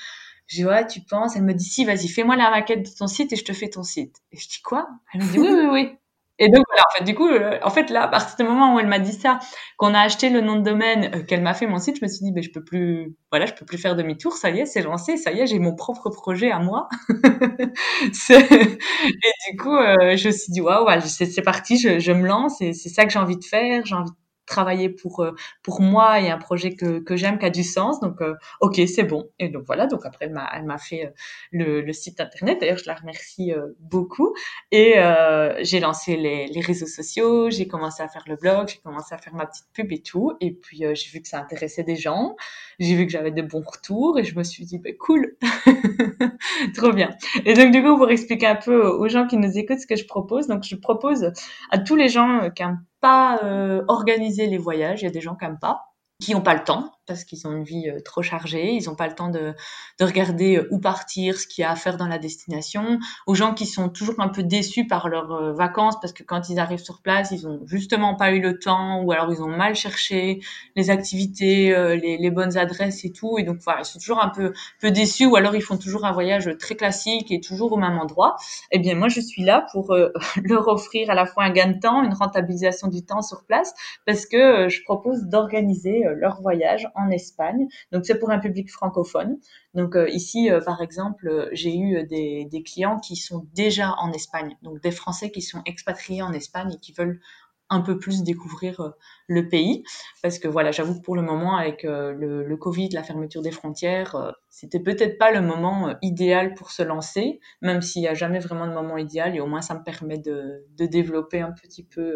Je dis, ouais, tu penses? Elle me dit, si, vas-y, fais-moi la maquette de ton site et je te fais ton site. Et je dis, quoi? Elle me dit, oui, oui, oui. Et donc voilà, en fait, du coup, euh, en fait là, à partir du moment où elle m'a dit ça, qu'on a acheté le nom de domaine, euh, qu'elle m'a fait mon site, je me suis dit, ben je peux plus, voilà, je peux plus faire demi-tour. Ça y est, c'est lancé. Ça y est, j'ai mon propre projet à moi. et du coup, euh, je me suis dit, waouh, c'est parti, je, je me lance et c'est ça que j'ai envie de faire. J'ai envie travailler pour euh, pour moi et un projet que, que j'aime qui a du sens. Donc euh, ok c'est bon. Et donc voilà. Donc après elle m'a elle m'a fait euh, le, le, site internet. D'ailleurs je la remercie beaucoup. Et j'ai lancé les, les réseaux sociaux. J'ai commencé à faire le blog. J'ai commencé à faire ma petite pub et tout. Et puis j'ai vu que ça intéressait des gens. J'ai vu que j'avais de bons retours. Et je me suis dit bah, cool. Trop bien. Et donc du coup pour expliquer un peu aux gens qui nous écoutent ce que je propose. Donc je propose à tous les gens qui pas euh, organiser les voyages. Il y a des gens qui n'aiment pas, qui n'ont pas le temps parce qu'ils ont une vie euh, trop chargée, ils n'ont pas le temps de, de, regarder euh, où partir, ce qu'il y a à faire dans la destination, aux gens qui sont toujours un peu déçus par leurs euh, vacances parce que quand ils arrivent sur place, ils ont justement pas eu le temps ou alors ils ont mal cherché les activités, les, les, bonnes adresses et tout, et donc voilà, ils sont toujours un peu, peu déçus ou alors ils font toujours un voyage très classique et toujours au même endroit. Eh bien moi je suis là pour leur offrir à la fois un gain de temps, une rentabilisation du temps sur place parce que je propose d'organiser leur voyage en Espagne. Donc c'est pour un public francophone. Donc euh, ici, euh, par exemple, euh, j'ai eu des, clients qui sont déjà en Espagne, donc des Français qui sont expatriés en Espagne et qui veulent un peu plus découvrir le pays. Parce que voilà, j'avoue que pour le moment, avec le, Covid, la fermeture des frontières, c'était peut-être pas le moment idéal pour se lancer, même s'il n'y a jamais vraiment de moment idéal, et au moins ça me permet de développer un petit peu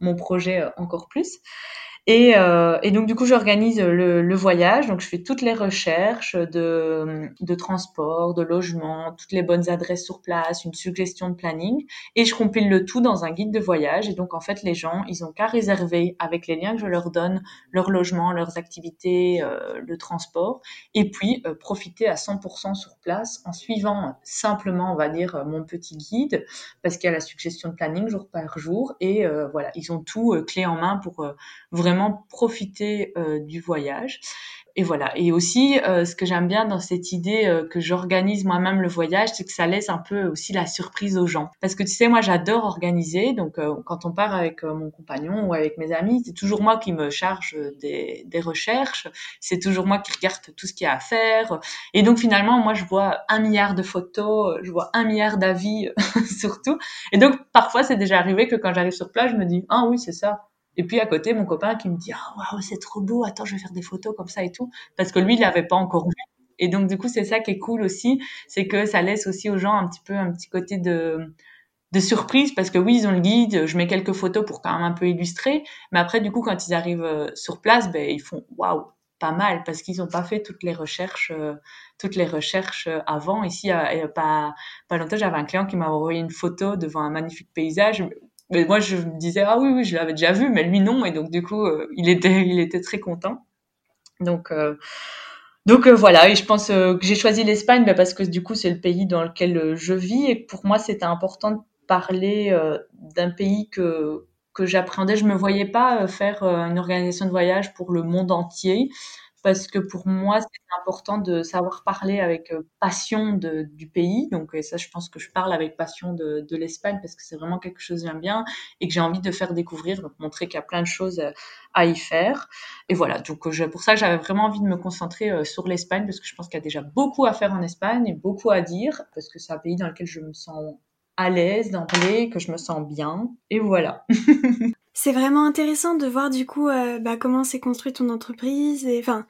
mon projet encore plus. Et, euh, et, donc du coup, j'organise le, voyage. Donc je fais toutes les recherches de, transport, de logement, toutes les bonnes adresses sur place, une suggestion de planning, et je compile le tout dans un guide de voyage. Et donc en fait, les gens, ils ont qu'à réserver avec les liens que je leur donne leur logement, leurs activités, euh, le transport, et puis euh, profiter à 100% sur place en suivant simplement, on va dire, mon petit guide, parce qu'il y a la suggestion de planning jour par jour. Et voilà, ils ont tout clé en main pour vraiment profiter euh, du voyage. Et voilà. Et aussi, euh, ce que j'aime bien dans cette idée euh, que j'organise moi-même le voyage, c'est que ça laisse un peu aussi la surprise aux gens. Parce que tu sais, moi, j'adore organiser. Donc, quand on part avec mon compagnon ou avec mes amis, c'est toujours moi qui me charge des, des recherches. C'est toujours moi qui regarde tout ce qu'il y a à faire. Et donc, finalement, moi, je vois un milliard de photos, je vois un milliard d'avis surtout. Et donc, parfois, c'est déjà arrivé que quand j'arrive sur place, je me dis, ah oui, c'est ça et puis à côté, mon copain qui me dit ah waouh c'est trop beau, attends je vais faire des photos comme ça et tout, parce que lui il l'avait pas encore vu. Et donc du coup c'est ça qui est cool aussi, c'est que ça laisse aussi aux gens un petit peu un petit côté de de surprise parce que oui ils ont le guide, je mets quelques photos pour quand même un peu illustrer, mais après du coup quand ils arrivent euh, sur place, ben ils font waouh pas mal parce qu'ils n'ont pas fait toutes les recherches euh, toutes les recherches euh, avant. Ici pas pas longtemps j'avais un client qui m'a envoyé une photo devant un magnifique paysage mais moi je me disais ah oui oui je l'avais déjà vu mais lui non. Et donc du coup euh, il était il était très content. Donc euh, donc euh, voilà. Et je pense que j'ai choisi l'Espagne bah, parce que du coup c'est le pays dans lequel je vis. Et pour moi c'était important de parler d'un pays que que j'appréhendais. Je me voyais pas faire une organisation de voyage pour le monde entier parce que pour moi, c'est important de savoir parler avec euh, passion du pays. Donc, ça, je pense que je parle avec passion de, l'Espagne parce que c'est vraiment quelque chose que j'aime bien et que j'ai envie de faire découvrir, donc montrer qu'il y a plein de choses euh, à y faire. Et voilà, donc euh, pour ça, j'avais vraiment envie de me concentrer sur l'Espagne parce que je pense qu'il y a déjà beaucoup à faire en Espagne et beaucoup à dire parce que c'est un pays dans lequel je me sens à l'aise parler, que je me sens bien. Et voilà. C'est vraiment intéressant de voir du coup euh, bah, comment s'est construite ton entreprise et enfin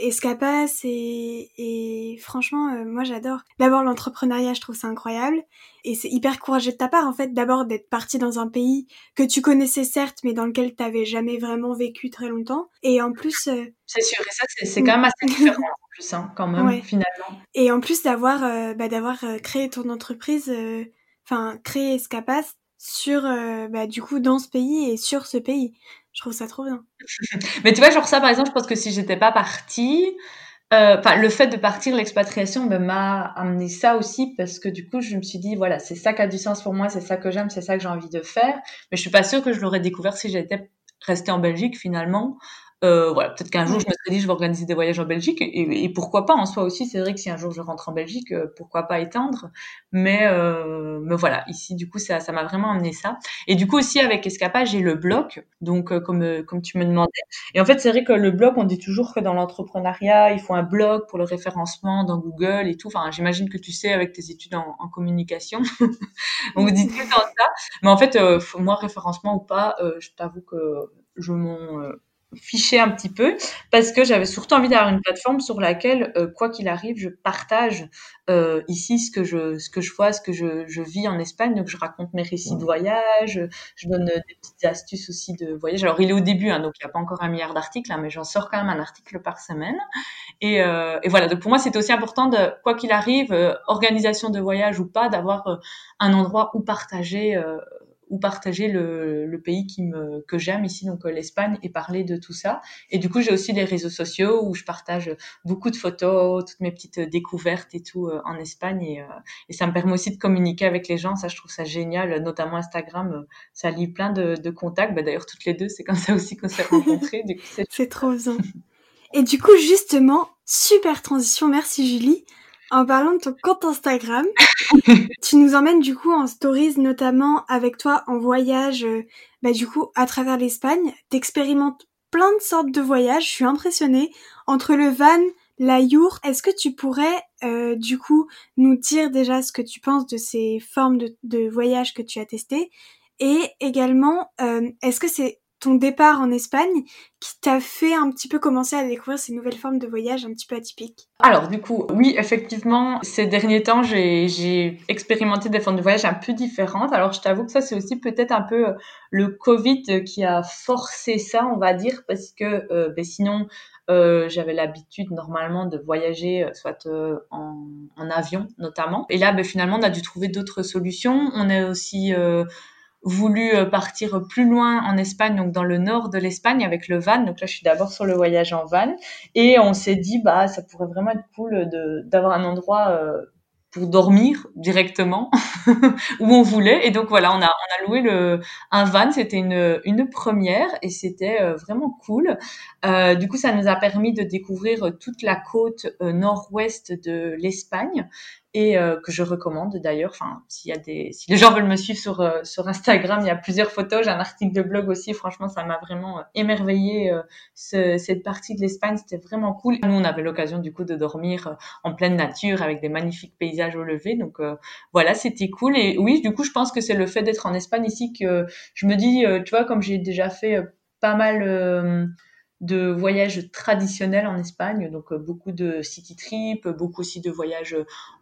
Escapas et, et franchement euh, moi j'adore. D'abord l'entrepreneuriat je trouve ça incroyable et c'est hyper courageux de ta part en fait d'abord d'être parti dans un pays que tu connaissais certes mais dans lequel tu t'avais jamais vraiment vécu très longtemps et en plus euh, c'est sûr et ça c'est quand même assez différent en plus hein, quand même finalement. Et en plus d'avoir bah, d'avoir créé ton entreprise enfin créé Escapas sur euh, bah, du coup dans ce pays et sur ce pays. Je trouve ça trop bien. Mais tu vois, genre ça par exemple, je pense que si j'étais pas partie, euh, enfin le fait de partir, l'expatriation ben, m'a amené ça aussi parce que du coup je me suis dit voilà c'est ça qui a du sens pour moi, c'est ça que j'aime, c'est ça que j'ai envie de faire. Mais je suis pas sûre que je l'aurais découvert si j'étais restée en Belgique finalement. Euh, voilà, peut-être qu'un jour je me serais dit je vais organiser des voyages en Belgique et, et pourquoi pas en soi aussi. C'est vrai que si un jour je rentre en Belgique, euh, pourquoi pas étendre. Mais euh, mais voilà, ici du coup ça ça m'a vraiment amené ça. Et du coup aussi avec Escapa j'ai le blog, donc euh, comme euh, comme tu me demandais. Et en fait c'est vrai que le blog on dit toujours que dans l'entrepreneuriat il faut un blog pour le référencement dans Google et tout. Enfin j'imagine que tu sais avec tes études en, en communication, on dit tout le temps ça. Mais en fait moi référencement ou pas, je t'avoue que je m'en ficher un petit peu parce que j'avais surtout envie d'avoir une plateforme sur laquelle euh, quoi qu'il arrive je partage euh, ici ce que je ce que je vois ce que je, je vis en Espagne. Donc je raconte mes récits de voyage je donne euh, des petites astuces aussi de voyage. Alors il est au début hein, donc il n'y a pas encore un milliard d'articles hein, mais j'en sors quand même un article par semaine. Et, euh, et voilà. Donc pour moi c'est aussi important de quoi qu'il arrive euh, organisation de voyage ou pas d'avoir un endroit où partager ou partager le, pays qui que j'aime ici, donc euh, l'Espagne, et parler de tout ça. Et du coup, j'ai aussi des réseaux sociaux où je partage beaucoup de photos, toutes mes petites découvertes et tout euh, en Espagne. Et, euh, ça me permet aussi de communiquer avec les gens. Ça, je trouve ça génial, notamment Instagram. Ça lie plein de, de contacts. Bah, D'ailleurs, toutes les deux, c'est comme ça aussi qu'on s'est rencontrés. c'est trop bien. Et du coup, justement, super transition. Merci Julie. En parlant de ton compte Instagram, tu nous emmènes du coup en stories, notamment avec toi en voyage, euh, bah, du coup à travers l'Espagne. T'expérimentes plein de sortes de voyages. Je suis impressionnée entre le van, la yourte. Est-ce que tu pourrais euh, du coup nous dire déjà ce que tu penses de ces formes de, de voyage que tu as testées? Et également euh, est-ce que c'est ton départ en Espagne qui t'a fait un petit peu commencer à découvrir ces nouvelles formes de voyage un petit peu atypiques? Alors du coup, oui, effectivement, ces derniers temps, j'ai expérimenté des formes de voyage un peu différentes. Alors je t'avoue que ça, c'est aussi peut-être un peu euh, le Covid qui a forcé ça, on va dire, parce que euh, ben, sinon, euh, j'avais l'habitude normalement de voyager soit en, avion notamment. Et là, ben, finalement, on a dû trouver d'autres solutions. On est aussi voulu euh, partir plus loin en Espagne, donc dans le nord de l'Espagne avec le van. Donc là, je suis d'abord sur le voyage en van et on s'est dit bah ça pourrait vraiment être cool d'avoir un endroit euh, pour dormir directement où on voulait. Et donc voilà, on a, on a loué le, un van, c'était une, une première et c'était euh, vraiment cool. Du coup, ça nous a permis de découvrir toute la côte nord-ouest de l'Espagne et euh, que je recommande d'ailleurs. Enfin, s'il y a des, si les gens veulent me suivre sur euh, sur Instagram, il y a plusieurs photos. J'ai un article de blog aussi. Franchement, ça m'a vraiment euh, émerveillé ce, cette partie de l'Espagne. C'était vraiment cool. Nous, on avait l'occasion du coup de dormir en pleine nature avec des magnifiques paysages au lever. Donc voilà, c'était cool. Et oui, du coup, je pense que c'est le fait d'être en Espagne ici que je me dis, tu vois, comme j'ai déjà fait pas mal de voyages traditionnels en Espagne, donc euh, beaucoup de city trip, beaucoup aussi de voyages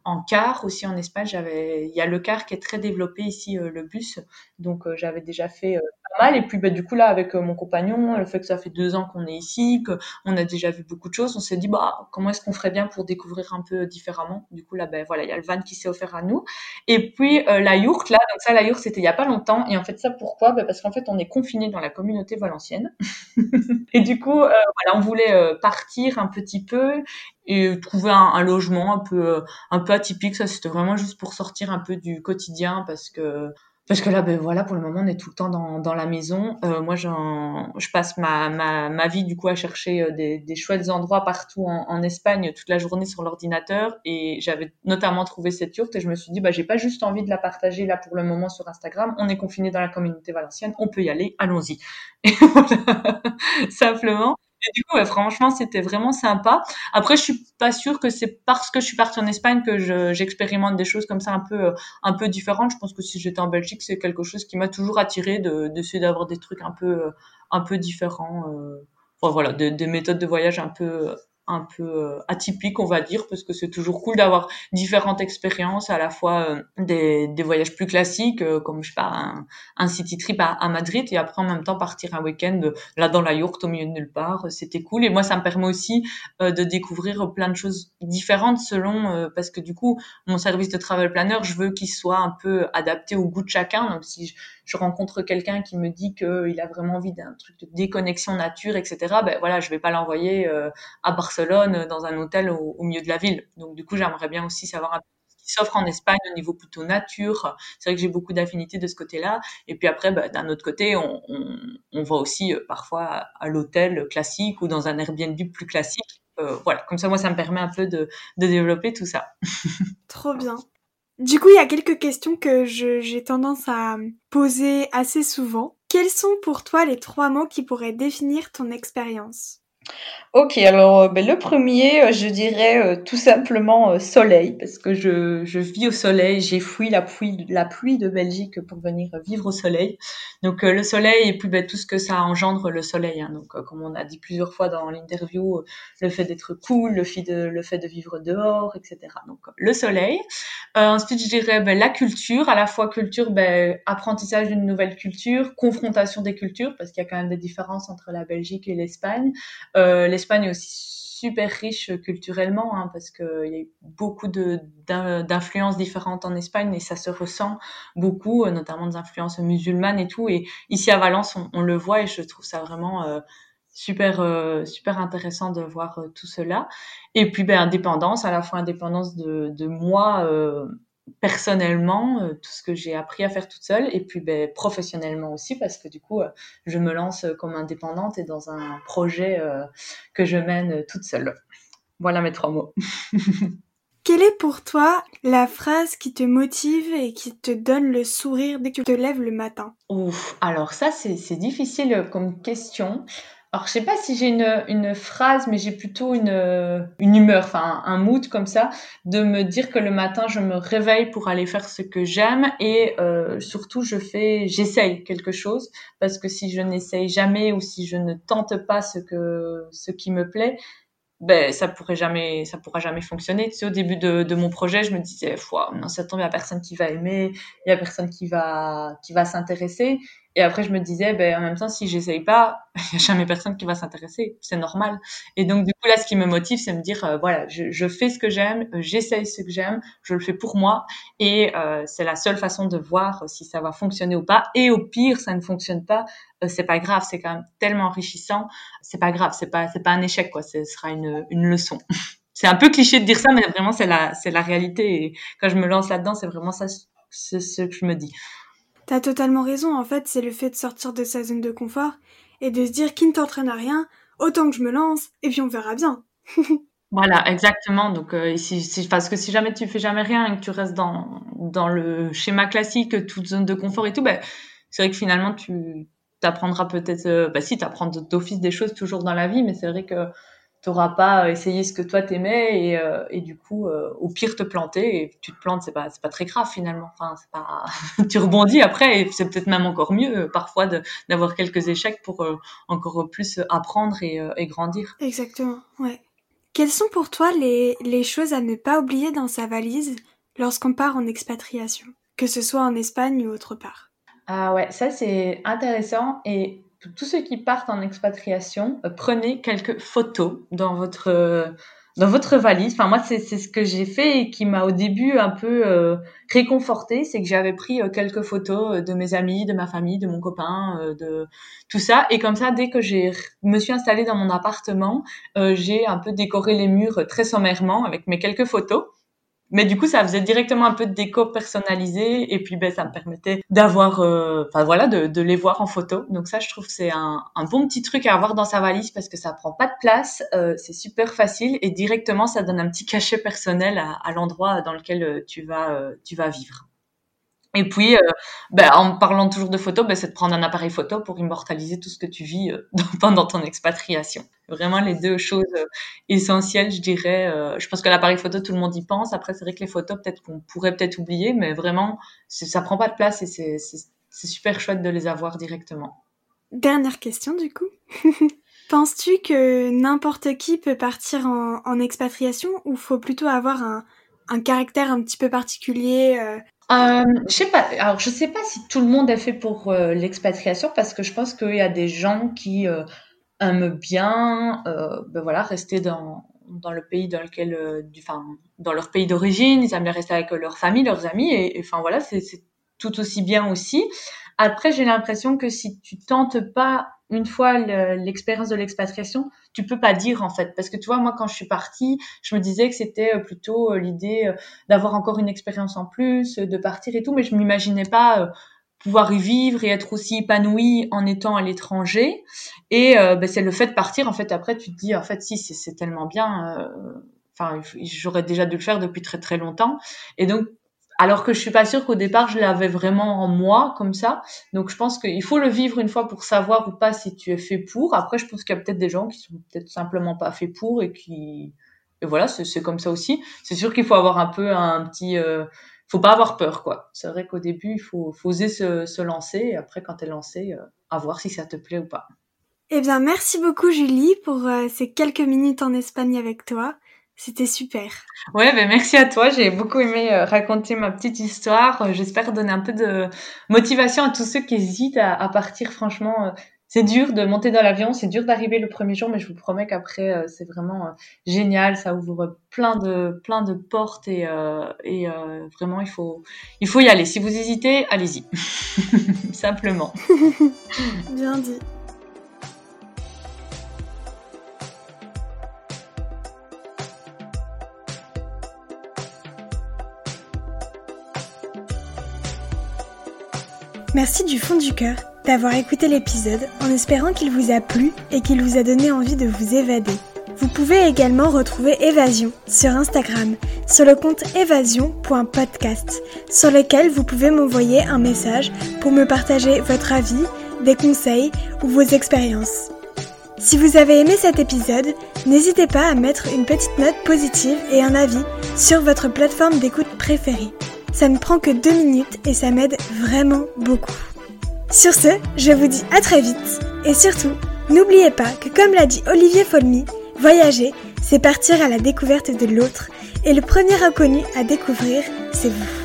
en car aussi en Espagne. J'avais, il y a le car qui est très développé ici, euh, le bus, donc euh, j'avais déjà fait pas mal. Et puis bah, du coup là avec mon compagnon, le fait que ça fait deux ans qu'on est ici, qu'on a déjà vu beaucoup de choses, on s'est dit bah comment est-ce qu'on ferait bien pour découvrir un peu différemment? Du coup là ben voilà, il y a le van qui s'est offert à nous. Et puis la yourte là, donc ça la yourte c'était il y a pas longtemps. Et en fait ça pourquoi? Ben, Parce qu'en fait on est confiné dans la communauté valencienne. et du coup euh, voilà, on voulait euh, partir un petit peu et trouver un, logement un peu euh, un peu atypique. Ça, c'était vraiment juste pour sortir un peu du quotidien parce que parce que là, ben voilà, pour le moment, on est tout le temps dans, dans la maison. Euh, moi, je passe ma, ma, ma, vie du coup à chercher euh, des, des chouettes endroits partout en, en, Espagne toute la journée sur l'ordinateur. Et j'avais notamment trouvé cette yourte et je me suis dit, bah, j'ai pas juste envie de la partager là pour le moment sur Instagram. On est confiné dans la communauté valencienne, on peut y aller, allons-y. Et voilà, simplement. Et du coup, franchement, c'était vraiment sympa. Après, je suis pas sûre que c'est parce que je suis partie en Espagne que j'expérimente des choses comme ça un peu, un peu différentes. Je pense que si j'étais en Belgique, c'est quelque chose qui m'a toujours attiré de d'essayer d'avoir des trucs un peu, un peu différents. Euh, enfin, voilà, des méthodes de voyage un peu, un peu euh, atypique, on va dire, parce que c'est toujours cool d'avoir différentes expériences, à la fois euh, des, voyages plus classiques, euh, comme je sais un, city trip à, Madrid, et après en même temps partir un week-end là dans la yourte au milieu de nulle part, c'était cool. Et moi, ça me permet aussi de découvrir plein de choses différentes selon, parce que du coup, mon service de travel planner, je veux qu'il soit un peu adapté au goût de chacun. Donc si je, rencontre quelqu'un qui me dit qu'il a vraiment envie d'un truc de déconnexion nature, etc. Ben voilà, je vais pas l'envoyer à Barcelone dans un hôtel au, milieu de la ville. Donc du coup, j'aimerais bien aussi savoir un peu ce qui s'offre en Espagne au niveau plutôt nature. C'est vrai que j'ai beaucoup d'affinités de ce côté-là. Et puis après, ben, d'un autre côté, on, on, va aussi euh, parfois à l'hôtel classique ou dans un Airbnb plus classique. Euh, voilà, comme ça, moi, ça me permet un peu de développer tout ça. Trop bien. Du coup, il y a quelques questions que j'ai tendance à poser assez souvent. Quels sont pour toi les trois mots qui pourraient définir ton expérience? Ok, alors euh, ben, le premier, euh, je dirais euh, tout simplement soleil, parce que je, je vis au soleil, j'ai fui la pluie, la pluie de Belgique pour venir vivre au soleil. Donc le soleil et puis ben, tout ce que ça engendre le soleil. Hein. Donc comme on a dit plusieurs fois dans l'interview, le fait d'être cool, le fait de, le fait de vivre dehors, etc. Donc le soleil. ensuite, je dirais ben, la culture, à la fois culture, apprentissage d'une nouvelle culture, confrontation des cultures, parce qu'il y a quand même des différences entre la Belgique et l'Espagne. Euh, L'Espagne est aussi super riche culturellement hein, parce qu'il y a beaucoup d'influences différentes en Espagne et ça se ressent beaucoup, euh, notamment des influences musulmanes et tout. Et ici à Valence, on, le voit et je trouve ça vraiment euh, super super intéressant de voir tout cela. Et puis ben indépendance, à la fois indépendance de moi personnellement euh, tout ce que j'ai appris à faire toute seule et puis ben, professionnellement aussi parce que du coup euh, je me lance comme indépendante et dans un projet euh, que je mène toute seule. Voilà mes trois mots. Quelle est pour toi la phrase qui te motive et qui te donne le sourire dès que tu te lèves le matin? Ouf, alors ça c'est difficile comme question. Alors, je sais pas si j'ai une, une phrase, mais j'ai plutôt une, une humeur, enfin un mood comme ça, de me dire que le matin, je me réveille pour aller faire ce que j'aime et euh, surtout, je fais, j'essaye quelque chose parce que si je n'essaye jamais ou si je ne tente pas ce que ce qui me plaît, ben ça pourrait jamais ça pourra jamais fonctionner. Tu sais au début de, de mon projet je me disais non ça tombe il y a personne qui va aimer il y a personne qui va qui va s'intéresser et après, je me disais, ben, en même temps, si j'essaye pas, il n'y a jamais personne qui va s'intéresser. C'est normal. Et donc, du coup, là, ce qui me motive, c'est me dire, euh, voilà, je, je, fais ce que j'aime, euh, j'essaye ce que j'aime, je le fais pour moi. Et euh, c'est la seule façon de voir si ça va fonctionner ou pas. Et au pire, ça ne fonctionne pas, euh, c'est pas grave. C'est quand même tellement enrichissant. C'est pas grave. C'est pas, c'est pas un échec, quoi. Ce sera une, une leçon. c'est un peu cliché de dire ça, mais vraiment, c'est la, c'est la réalité. Et quand je me lance là-dedans, c'est vraiment ça, c'est ce que je me dis. T'as totalement raison, en fait, c'est le fait de sortir de sa zone de confort et de se dire qui ne t'entraîne à rien, autant que je me lance, et puis on verra bien. voilà, exactement. Donc, euh, si, parce que si jamais tu fais jamais rien et que tu restes dans, dans le schéma classique, toute zone de confort et tout, ben, c'est vrai que finalement, tu t'apprendras peut-être, bah si, d'office des choses toujours dans la vie, mais c'est vrai que t'auras pas essayé ce que toi t'aimais et, euh, et du coup euh, au pire te planter et tu te plantes c'est pas c'est pas très grave finalement. Enfin c'est pas tu rebondis après et c'est peut-être même encore mieux euh, parfois d'avoir quelques échecs pour encore plus apprendre et, et, grandir. Exactement ouais. Quelles sont pour toi les les choses à ne pas oublier dans sa valise lorsqu'on part en expatriation que ce soit en Espagne ou autre part? Ah ouais ça c'est intéressant et tous ceux qui partent en expatriation, euh, prenez quelques photos dans votre euh, dans votre valise. Enfin moi c'est ce que j'ai fait et qui m'a au début un peu euh, réconforté, c'est que j'avais pris quelques photos de mes amis, de ma famille, de mon copain, de tout ça et comme ça dès que j'ai me suis installée dans mon appartement, j'ai un peu décoré les murs très sommairement avec mes quelques photos. Mais du coup, ça faisait directement un peu de déco personnalisé et puis ben ça me permettait d'avoir, euh, voilà, de, les voir en photo. Donc ça, je trouve c'est un, un, bon petit truc à avoir dans sa valise parce que ça prend pas de place, euh, c'est super facile et directement ça donne un petit cachet personnel à, à l'endroit dans lequel euh, tu vas euh, tu vas vivre. Et puis, euh, ben, en parlant toujours de photos, ben, c'est de prendre un appareil photo pour immortaliser tout ce que tu vis euh, pendant ton expatriation. Vraiment les deux choses euh, essentielles, je dirais. Je pense que l'appareil photo, tout le monde y pense. Après, c'est vrai que les photos, peut-être qu'on pourrait peut-être oublier, mais vraiment, ça prend pas de place et c'est super chouette de les avoir directement. Dernière question du coup. Penses-tu que n'importe qui peut partir en, expatriation ou faut plutôt avoir un, caractère un petit peu particulier euh, je sais pas. Alors, je sais pas si tout le monde est fait pour euh, l'expatriation parce que je pense qu'il y a des gens qui euh, aiment bien, euh, ben voilà, rester dans dans le pays dans lequel, du, dans leur pays d'origine. Ils aiment bien rester avec leur famille, leurs amis, et, enfin voilà, c'est tout aussi bien aussi. Après, j'ai l'impression que si tu tentes pas une fois l'expérience de l'expatriation, tu peux pas dire en fait, parce que tu vois, moi quand je suis partie, je me disais que c'était euh, plutôt euh, l'idée euh, d'avoir encore une expérience en plus, de partir et tout, mais je m'imaginais pas pouvoir y vivre et être aussi épanouie en étant à l'étranger. Et ben, c'est le fait de partir, en fait, après tu te dis, en fait, si c'est tellement bien. Enfin, j'aurais déjà dû le faire depuis très très longtemps. Et donc alors que je suis pas sûre qu'au départ je l'avais vraiment en moi comme ça. Donc je pense qu'il faut le vivre une fois pour savoir ou pas si tu es fait pour. Après je pense qu'il y a peut-être des gens qui sont peut-être simplement pas faits pour et qui et voilà c'est comme ça aussi. C'est sûr qu'il faut avoir un peu un petit euh... faut pas avoir peur quoi. C'est vrai qu'au début il faut, oser se, lancer et après quand tu es lancé euh, à voir si ça te plaît ou pas. Eh bien merci beaucoup Julie pour euh, ces quelques minutes en Espagne avec toi. C'était super. Ouais, ben merci à toi. J'ai beaucoup aimé euh, raconter ma petite histoire. Euh, j'espère donner un peu de motivation à tous ceux qui hésitent à, à partir. Franchement, euh, c'est dur de monter dans l'avion, c'est dur d'arriver le premier jour, mais je vous promets qu'après c'est vraiment génial. Ça ouvre plein de plein de portes et, et vraiment il faut il faut y aller. Si vous hésitez, allez-y. Simplement. Bien dit. Merci du fond du cœur d'avoir écouté l'épisode en espérant qu'il vous a plu et qu'il vous a donné envie de vous évader. Vous pouvez également retrouver Évasion sur Instagram, sur le compte évasion.podcast, sur lequel vous pouvez m'envoyer un message pour me partager votre avis, des conseils ou vos expériences. Si vous avez aimé cet épisode, n'hésitez pas à mettre une petite note positive et un avis sur votre plateforme d'écoute préférée. Ça ne prend que deux minutes et ça m'aide vraiment beaucoup. Sur ce, je vous dis à très vite et surtout, n'oubliez pas que comme l'a dit Olivier Folmy, voyager, c'est partir à la découverte de l'autre et le premier inconnu à découvrir, c'est vous.